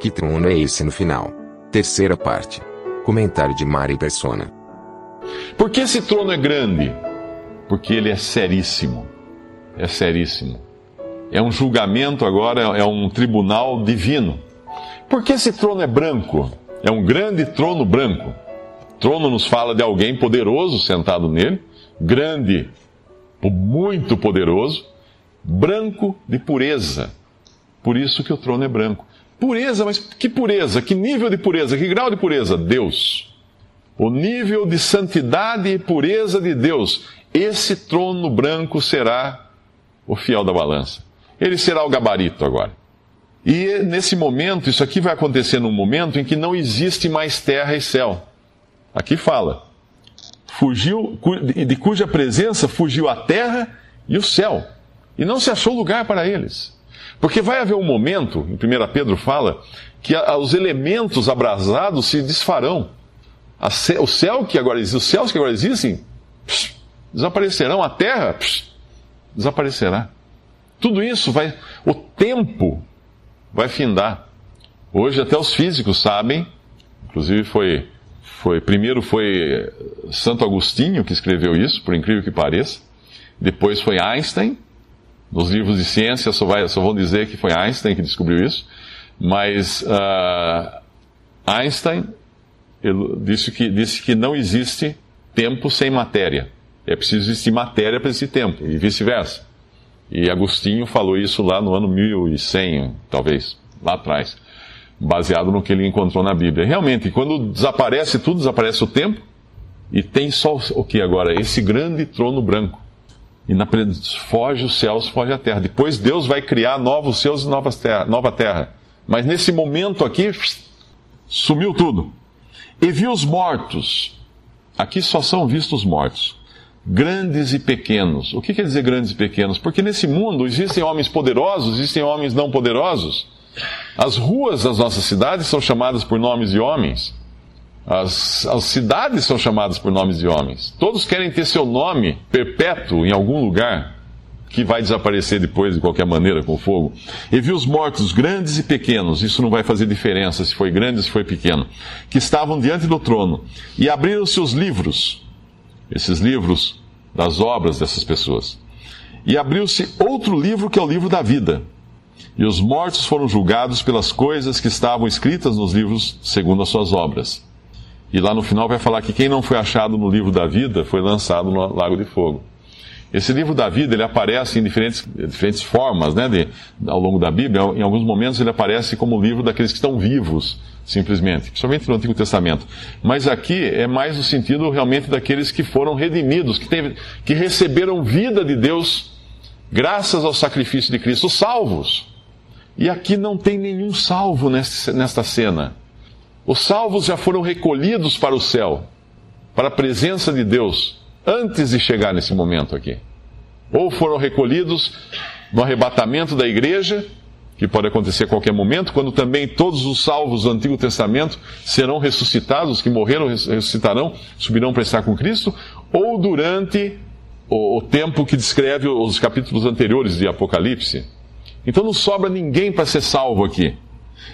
Que trono é esse no final? Terceira parte. Comentário de Mari Persona. Por que esse trono é grande? Porque ele é seríssimo. É seríssimo. É um julgamento agora, é um tribunal divino. Por que esse trono é branco? É um grande trono branco. Trono nos fala de alguém poderoso sentado nele, grande, muito poderoso, branco de pureza. Por isso que o trono é branco. Pureza, mas que pureza? Que nível de pureza? Que grau de pureza? Deus. O nível de santidade e pureza de Deus. Esse trono branco será o fiel da balança. Ele será o gabarito agora. E nesse momento, isso aqui vai acontecer num momento em que não existe mais terra e céu. Aqui fala: fugiu, de cuja presença fugiu a terra e o céu, e não se achou lugar para eles. Porque vai haver um momento, em 1 Pedro fala, que os elementos abrasados se desfarão. O céu que agora existe, os céus que agora existem, desaparecerão, a terra desaparecerá. Tudo isso vai, o tempo vai findar. Hoje até os físicos sabem, inclusive foi, foi primeiro foi Santo Agostinho que escreveu isso, por incrível que pareça. Depois foi Einstein. Nos livros de ciência só, vai, só vão dizer que foi Einstein que descobriu isso. Mas uh, Einstein disse que, disse que não existe tempo sem matéria. É preciso existir matéria para existir tempo, e vice-versa. E Agostinho falou isso lá no ano 1100, talvez, lá atrás, baseado no que ele encontrou na Bíblia. Realmente, quando desaparece tudo, desaparece o tempo, e tem só o que agora? Esse grande trono branco. E na, foge os céus, foge a terra. Depois Deus vai criar novos céus e novas terra, nova terra. Mas nesse momento aqui, sumiu tudo. E viu os mortos. Aqui só são vistos mortos grandes e pequenos. O que quer dizer grandes e pequenos? Porque nesse mundo existem homens poderosos, existem homens não poderosos. As ruas das nossas cidades são chamadas por nomes de homens. As, as cidades são chamadas por nomes de homens. Todos querem ter seu nome perpétuo em algum lugar, que vai desaparecer depois de qualquer maneira com o fogo. E viu os mortos, grandes e pequenos, isso não vai fazer diferença se foi grande ou se foi pequeno, que estavam diante do trono, e abriram seus livros esses livros das obras dessas pessoas. E abriu-se outro livro que é o livro da vida. E os mortos foram julgados pelas coisas que estavam escritas nos livros segundo as suas obras. E lá no final vai falar que quem não foi achado no livro da vida foi lançado no lago de fogo. Esse livro da vida ele aparece em diferentes, diferentes formas né, de, ao longo da Bíblia. Em alguns momentos ele aparece como o livro daqueles que estão vivos, simplesmente, principalmente no Antigo Testamento. Mas aqui é mais no sentido realmente daqueles que foram redimidos, que, teve, que receberam vida de Deus graças ao sacrifício de Cristo, os salvos. E aqui não tem nenhum salvo nesta cena. Os salvos já foram recolhidos para o céu, para a presença de Deus antes de chegar nesse momento aqui. Ou foram recolhidos no arrebatamento da igreja, que pode acontecer a qualquer momento, quando também todos os salvos do Antigo Testamento serão ressuscitados, os que morreram ressuscitarão, subirão para estar com Cristo, ou durante o, o tempo que descreve os capítulos anteriores de Apocalipse. Então não sobra ninguém para ser salvo aqui.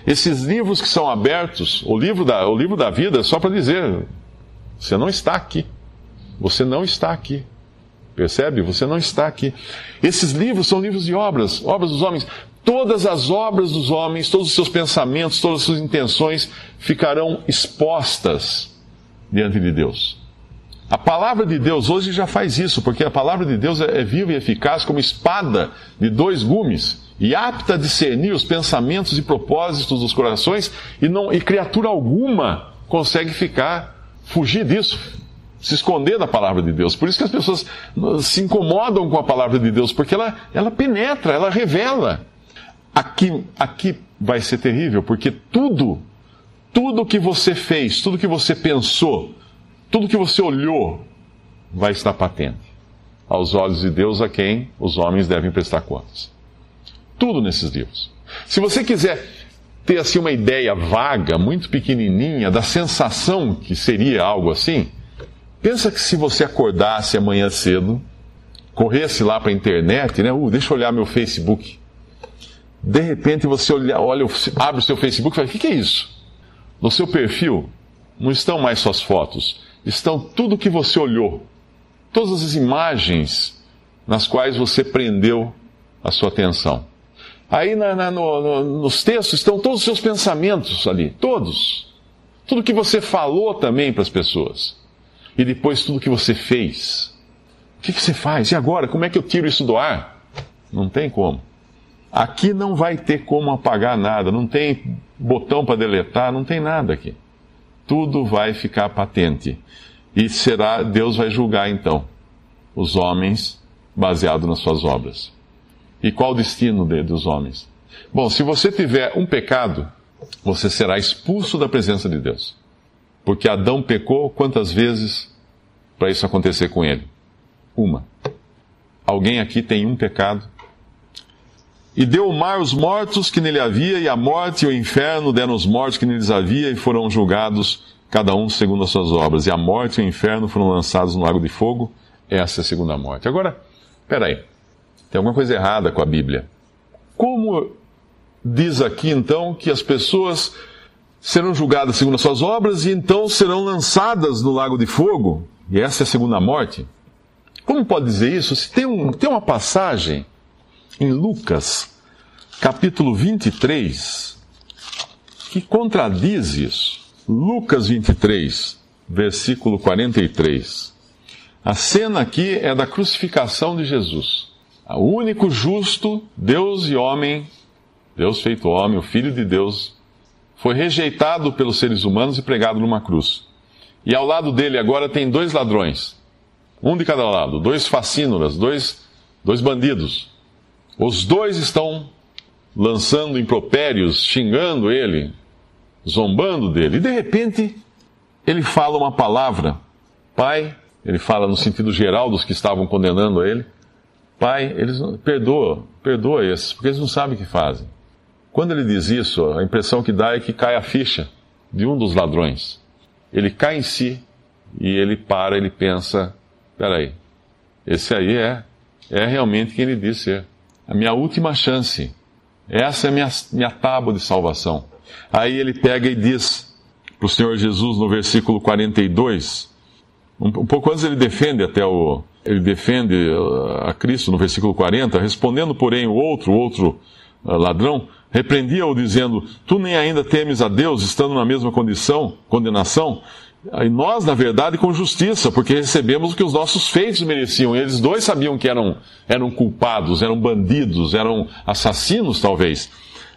Esses livros que são abertos, o livro da, o livro da vida, só para dizer, você não está aqui. Você não está aqui. Percebe? Você não está aqui. Esses livros são livros de obras, obras dos homens. Todas as obras dos homens, todos os seus pensamentos, todas as suas intenções ficarão expostas diante de Deus. A palavra de Deus hoje já faz isso, porque a palavra de Deus é, é viva e eficaz como espada de dois gumes e apta a discernir os pensamentos e propósitos dos corações, e, não, e criatura alguma consegue ficar, fugir disso, se esconder da palavra de Deus. Por isso que as pessoas se incomodam com a palavra de Deus, porque ela, ela penetra, ela revela. aqui, aqui vai ser terrível, porque tudo, tudo que você fez, tudo que você pensou, tudo que você olhou, vai estar patente aos olhos de Deus a quem os homens devem prestar contas. Tudo nesses livros. Se você quiser ter assim uma ideia vaga, muito pequenininha, da sensação que seria algo assim, pensa que se você acordasse amanhã cedo, corresse lá para a internet, né? Uh, deixa eu olhar meu Facebook. De repente você olha, olha, abre o seu Facebook e fala: o que, é isso? No seu perfil não estão mais suas fotos, estão tudo que você olhou, todas as imagens nas quais você prendeu a sua atenção. Aí na, na, no, no, nos textos estão todos os seus pensamentos ali, todos. Tudo que você falou também para as pessoas. E depois tudo que você fez. O que, que você faz? E agora? Como é que eu tiro isso do ar? Não tem como. Aqui não vai ter como apagar nada, não tem botão para deletar, não tem nada aqui. Tudo vai ficar patente. E será, Deus vai julgar então os homens baseado nas suas obras. E qual o destino de, dos homens? Bom, se você tiver um pecado, você será expulso da presença de Deus. Porque Adão pecou quantas vezes para isso acontecer com ele? Uma. Alguém aqui tem um pecado? E deu o mar os mortos que nele havia, e a morte e o inferno deram os mortos que neles havia, e foram julgados, cada um segundo as suas obras. E a morte e o inferno foram lançados no lago de fogo. Essa é a segunda morte. Agora, peraí. Tem alguma coisa errada com a Bíblia. Como diz aqui então que as pessoas serão julgadas segundo as suas obras e então serão lançadas no lago de fogo? E essa é a segunda morte? Como pode dizer isso? Se tem, um, tem uma passagem em Lucas, capítulo 23, que contradiz isso. Lucas 23, versículo 43. A cena aqui é da crucificação de Jesus. O único justo, Deus e homem, Deus feito homem, o Filho de Deus, foi rejeitado pelos seres humanos e pregado numa cruz. E ao lado dele agora tem dois ladrões, um de cada lado, dois facínoras, dois, dois bandidos. Os dois estão lançando impropérios, xingando ele, zombando dele. E de repente, ele fala uma palavra. Pai, ele fala no sentido geral dos que estavam condenando ele. Pai, eles perdoa, perdoa esses, porque eles não sabem o que fazem. Quando ele diz isso, a impressão que dá é que cai a ficha de um dos ladrões. Ele cai em si e ele para, ele pensa: peraí, esse aí é, é realmente quem ele diz ser. A minha última chance. Essa é a minha, minha tábua de salvação. Aí ele pega e diz para o Senhor Jesus no versículo 42, um, um pouco antes ele defende até o, ele defende uh, a Cristo no versículo 40, respondendo, porém, o outro, outro uh, ladrão, repreendia-o dizendo: Tu nem ainda temes a Deus, estando na mesma condição, condenação? E nós, na verdade, com justiça, porque recebemos o que os nossos feitos mereciam. Eles dois sabiam que eram, eram culpados, eram bandidos, eram assassinos, talvez.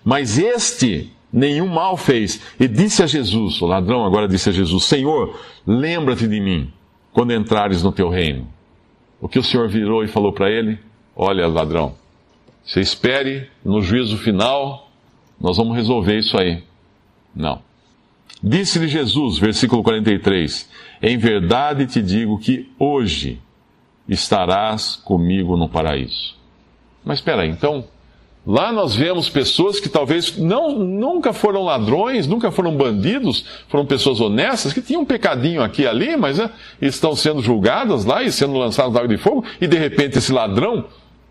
Mas este nenhum mal fez. E disse a Jesus, o ladrão agora disse a Jesus: Senhor, lembra-te de mim quando entrares no teu reino. O que o Senhor virou e falou para ele? Olha, ladrão, você espere no juízo final, nós vamos resolver isso aí. Não. Disse-lhe Jesus, versículo 43, Em verdade te digo que hoje estarás comigo no paraíso. Mas espera aí, então, lá nós vemos pessoas que talvez não, nunca foram ladrões, nunca foram bandidos, foram pessoas honestas, que tinham um pecadinho aqui e ali, mas né, estão sendo julgadas lá e sendo lançadas na água de fogo, e de repente esse ladrão,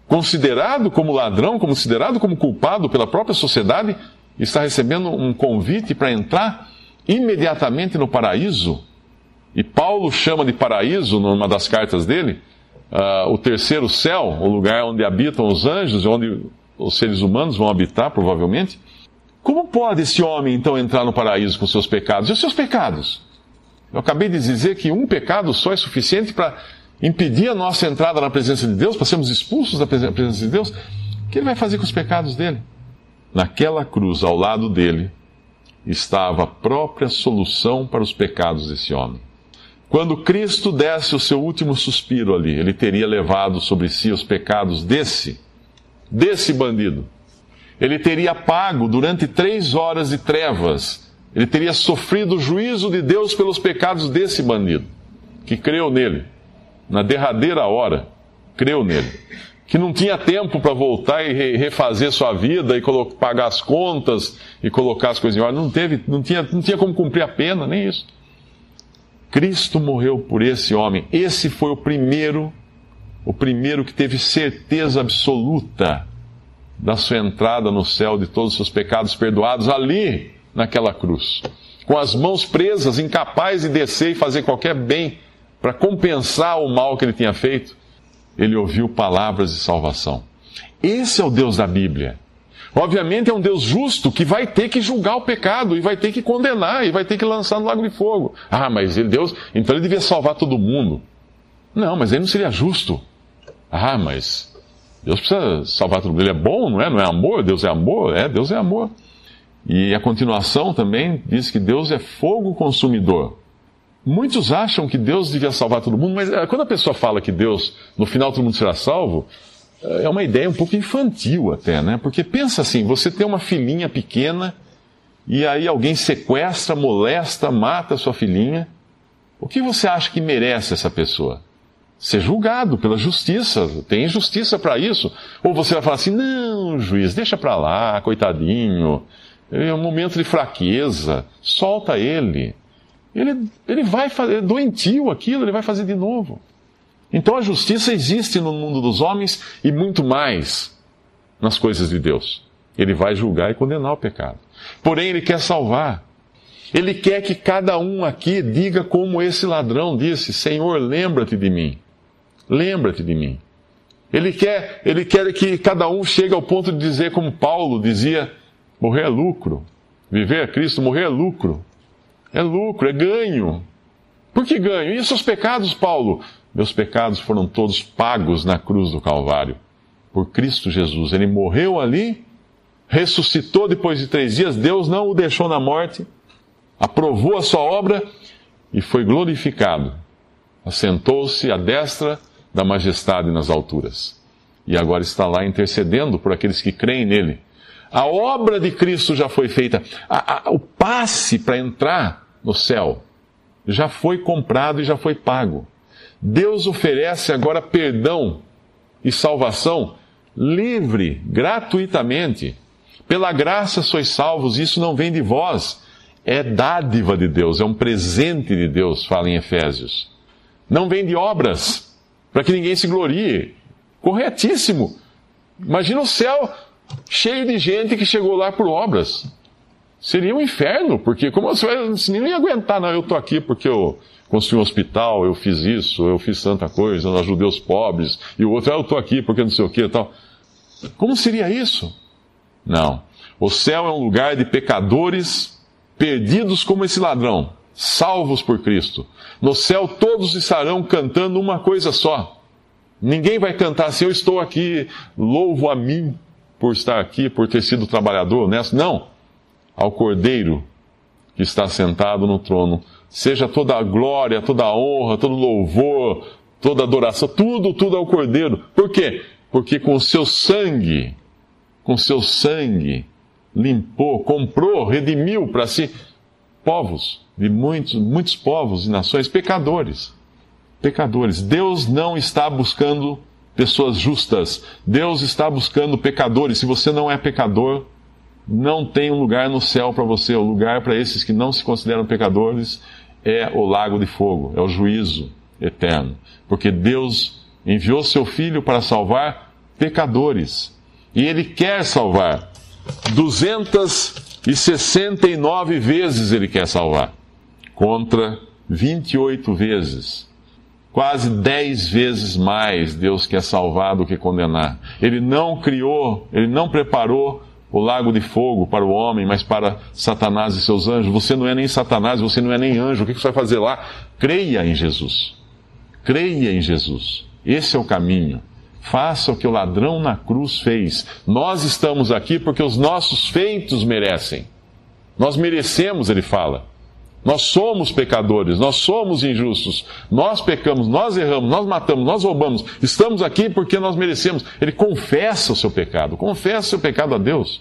considerado como ladrão, considerado como culpado pela própria sociedade, está recebendo um convite para entrar imediatamente no paraíso, e Paulo chama de paraíso, numa das cartas dele, uh, o terceiro céu, o lugar onde habitam os anjos, onde os seres humanos vão habitar, provavelmente. Como pode esse homem, então, entrar no paraíso com seus pecados? E os seus pecados? Eu acabei de dizer que um pecado só é suficiente para impedir a nossa entrada na presença de Deus, para sermos expulsos da presença de Deus. O que ele vai fazer com os pecados dele? Naquela cruz, ao lado dele, estava a própria solução para os pecados desse homem. Quando Cristo desse o seu último suspiro ali, ele teria levado sobre si os pecados desse, desse bandido. ele teria pago durante três horas de trevas, ele teria sofrido o juízo de Deus pelos pecados desse bandido, que creu nele, na derradeira hora, creu nele. Que não tinha tempo para voltar e refazer sua vida e pagar as contas e colocar as coisas em ordem. Não, teve, não, tinha, não tinha como cumprir a pena, nem isso. Cristo morreu por esse homem. Esse foi o primeiro, o primeiro que teve certeza absoluta da sua entrada no céu, de todos os seus pecados perdoados, ali naquela cruz. Com as mãos presas, incapaz de descer e fazer qualquer bem para compensar o mal que ele tinha feito, ele ouviu palavras de salvação. Esse é o Deus da Bíblia. Obviamente é um Deus justo que vai ter que julgar o pecado e vai ter que condenar e vai ter que lançar no lago de fogo. Ah, mas ele, Deus, então ele devia salvar todo mundo. Não, mas ele não seria justo. Ah, mas Deus precisa salvar todo mundo. Ele é bom, não é? Não é amor? Deus é amor? É, Deus é amor. E a continuação também diz que Deus é fogo consumidor. Muitos acham que Deus devia salvar todo mundo, mas eh, quando a pessoa fala que Deus, no final todo mundo será salvo, eh, é uma ideia um pouco infantil até, né? Porque pensa assim, você tem uma filhinha pequena e aí alguém sequestra, molesta, mata sua filhinha. O que você acha que merece essa pessoa? Ser julgado pela justiça. Tem justiça para isso. Ou você vai falar assim: não, juiz, deixa para lá, coitadinho. É um momento de fraqueza. Solta ele. Ele, ele vai fazer, é doentio aquilo, ele vai fazer de novo. Então a justiça existe no mundo dos homens e muito mais nas coisas de Deus. Ele vai julgar e condenar o pecado. Porém, ele quer salvar. Ele quer que cada um aqui diga como esse ladrão disse: Senhor, lembra-te de mim. Lembra-te de mim. Ele quer, ele quer que cada um chegue ao ponto de dizer, como Paulo dizia: morrer é lucro. Viver é Cristo, morrer é lucro. É lucro, é ganho. Por que ganho? E seus pecados, Paulo? Meus pecados foram todos pagos na cruz do Calvário, por Cristo Jesus. Ele morreu ali, ressuscitou depois de três dias, Deus não o deixou na morte, aprovou a sua obra e foi glorificado. Assentou-se à destra da majestade nas alturas. E agora está lá intercedendo por aqueles que creem nele. A obra de Cristo já foi feita. A, a, o passe para entrar no céu já foi comprado e já foi pago. Deus oferece agora perdão e salvação livre, gratuitamente. Pela graça sois salvos, isso não vem de vós, é dádiva de Deus, é um presente de Deus, fala em Efésios. Não vem de obras, para que ninguém se glorie. Corretíssimo. Imagina o céu cheio de gente que chegou lá por obras. Seria um inferno, porque como você vai, você ia aguentar, não, eu estou aqui porque eu construí um hospital, eu fiz isso, eu fiz tanta coisa, eu ajudei os pobres, e o outro, ah, eu estou aqui porque não sei o que e tal. Como seria isso? Não. O céu é um lugar de pecadores perdidos como esse ladrão, salvos por Cristo. No céu todos estarão cantando uma coisa só. Ninguém vai cantar assim, eu estou aqui, louvo a mim por estar aqui, por ter sido trabalhador honesto. Não. Ao Cordeiro que está sentado no trono seja toda a glória, toda a honra, todo louvor, toda adoração, tudo, tudo ao Cordeiro. Por quê? Porque com o seu sangue, com seu sangue, limpou, comprou, redimiu para si povos, de muitos, muitos povos e nações, pecadores. Pecadores. Deus não está buscando pessoas justas. Deus está buscando pecadores. Se você não é pecador, não tem um lugar no céu para você. O lugar para esses que não se consideram pecadores é o lago de fogo, é o juízo eterno. Porque Deus enviou seu Filho para salvar pecadores. E Ele quer salvar. 269 vezes Ele quer salvar. Contra 28 vezes. Quase 10 vezes mais Deus quer salvar do que condenar. Ele não criou, Ele não preparou o lago de fogo para o homem, mas para Satanás e seus anjos. Você não é nem Satanás, você não é nem anjo. O que você vai fazer lá? Creia em Jesus. Creia em Jesus. Esse é o caminho. Faça o que o ladrão na cruz fez. Nós estamos aqui porque os nossos feitos merecem. Nós merecemos, ele fala. Nós somos pecadores, nós somos injustos, nós pecamos, nós erramos, nós matamos, nós roubamos, estamos aqui porque nós merecemos. Ele confessa o seu pecado, confessa o seu pecado a Deus.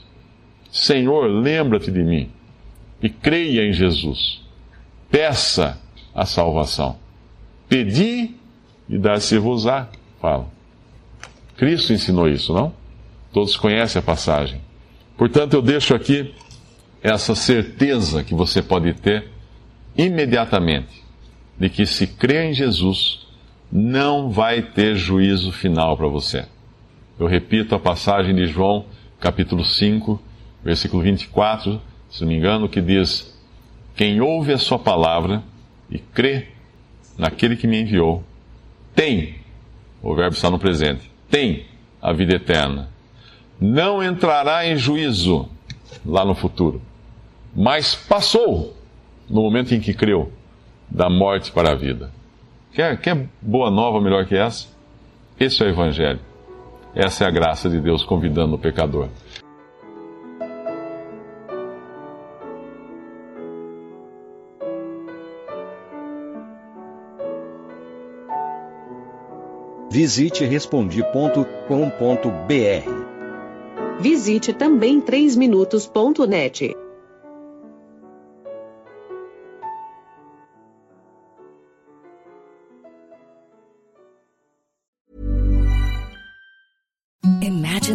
Senhor, lembra-te de mim e creia em Jesus. Peça a salvação. Pedi e dar-se-vos-á. Fala. Cristo ensinou isso, não? Todos conhecem a passagem. Portanto, eu deixo aqui essa certeza que você pode ter imediatamente de que se crê em Jesus, não vai ter juízo final para você. Eu repito a passagem de João, capítulo 5, versículo 24, se não me engano, que diz: Quem ouve a sua palavra e crê naquele que me enviou, tem, o verbo está no presente, tem a vida eterna. Não entrará em juízo lá no futuro, mas passou no momento em que creu da morte para a vida. Quer, quer boa nova melhor que essa? Esse é o Evangelho. Essa é a graça de Deus convidando o pecador. Visite respondi.com.br. Visite também 3minutos.net.